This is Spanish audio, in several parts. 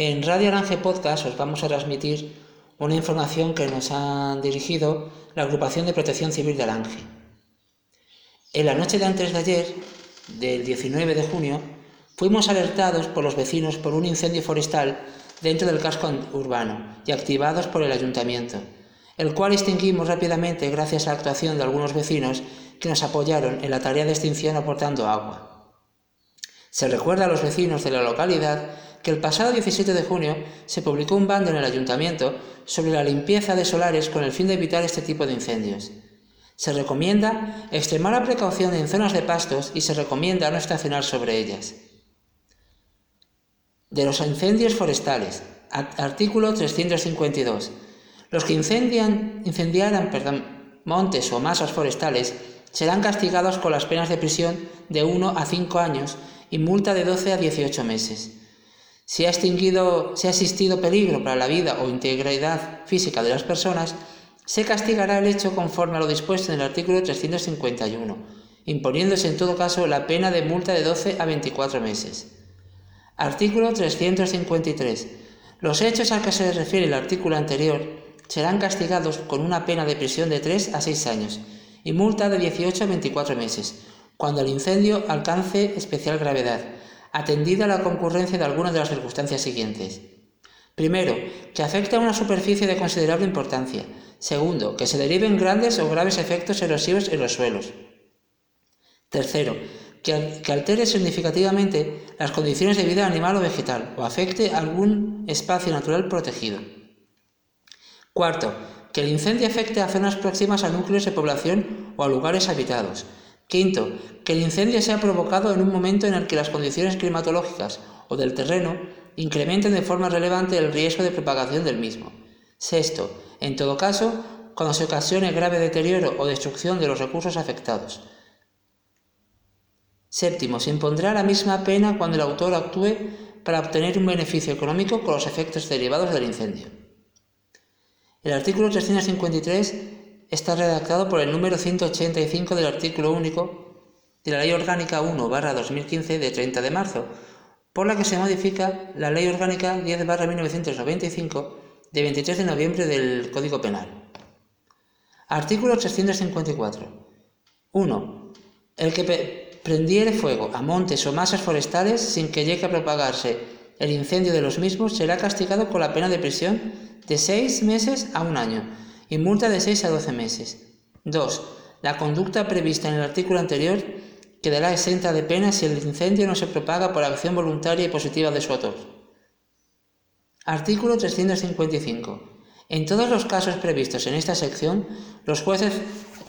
En Radio Aranje Podcast os vamos a transmitir una información que nos han dirigido la Agrupación de Protección Civil de Aranje. En la noche de antes de ayer, del 19 de junio, fuimos alertados por los vecinos por un incendio forestal dentro del casco urbano y activados por el ayuntamiento, el cual extinguimos rápidamente gracias a la actuación de algunos vecinos que nos apoyaron en la tarea de extinción aportando agua. Se recuerda a los vecinos de la localidad que el pasado 17 de junio se publicó un bando en el ayuntamiento sobre la limpieza de solares con el fin de evitar este tipo de incendios. Se recomienda extremar la precaución en zonas de pastos y se recomienda no estacionar sobre ellas. De los incendios forestales. Artículo 352. Los que incendian, incendiaran montes o masas forestales serán castigados con las penas de prisión de 1 a 5 años y multa de 12 a 18 meses. Si ha, existido peligro para la vida o integridad física de las personas, se castigará el hecho conforme a lo dispuesto en el artículo 351, imponiéndose en todo caso la pena de multa de 12 a 24 meses. Artículo 353. Los hechos a que se refiere el artículo anterior serán castigados con una pena de prisión de 3 a 6 años y multa de 18 a 24 meses, cuando el incendio alcance especial gravedad, atendida la concurrencia de algunas de las circunstancias siguientes. Primero, que afecte a una superficie de considerable importancia. Segundo, que se deriven grandes o graves efectos erosivos en los suelos. Tercero, que, altere significativamente las condiciones de vida animal o vegetal o afecte algún espacio natural protegido. Cuarto, que el incendio afecte a zonas próximas a núcleos de población o a lugares habitados. Quinto, que el incendio sea provocado en un momento en el que las condiciones climatológicas o del terreno incrementen de forma relevante el riesgo de propagación del mismo. Sexto, en todo caso, cuando se ocasione grave deterioro o destrucción de los recursos afectados. Séptimo, se impondrá la misma pena cuando el autor actúe para obtener un beneficio económico con los efectos derivados del incendio. El artículo 353 está redactado por el número 185 del artículo único de la Ley Orgánica 1-2015 de 30 de marzo, por la que se modifica la Ley Orgánica 10-1995 de 23 de noviembre del Código Penal. Artículo 354. 1. El que prendiere fuego a montes o masas forestales sin que llegue a propagarse el incendio de los mismos, será castigado con la pena de prisión de seis meses a un año y multa de seis a doce meses. 2. La conducta prevista en el artículo anterior quedará exenta de pena si el incendio no se propaga por acción voluntaria y positiva de su autor. Artículo 355. En todos los casos previstos en esta sección, los jueces,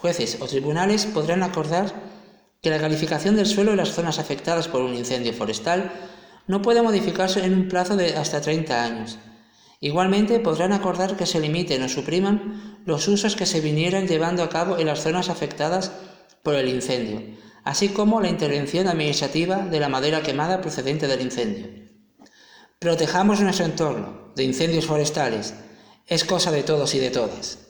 jueces o tribunales podrán acordar que la calificación del suelo en las zonas afectadas por un incendio forestal no puede modificarse en un plazo de hasta 30 años. Igualmente podrán acordar que se limiten o supriman los usos que se vinieran llevando a cabo en las zonas afectadas por el incendio, así como la intervención administrativa de la madera quemada procedente del incendio. Protejamos nuestro entorno de incendios forestales. Es cosa de todos y de todas.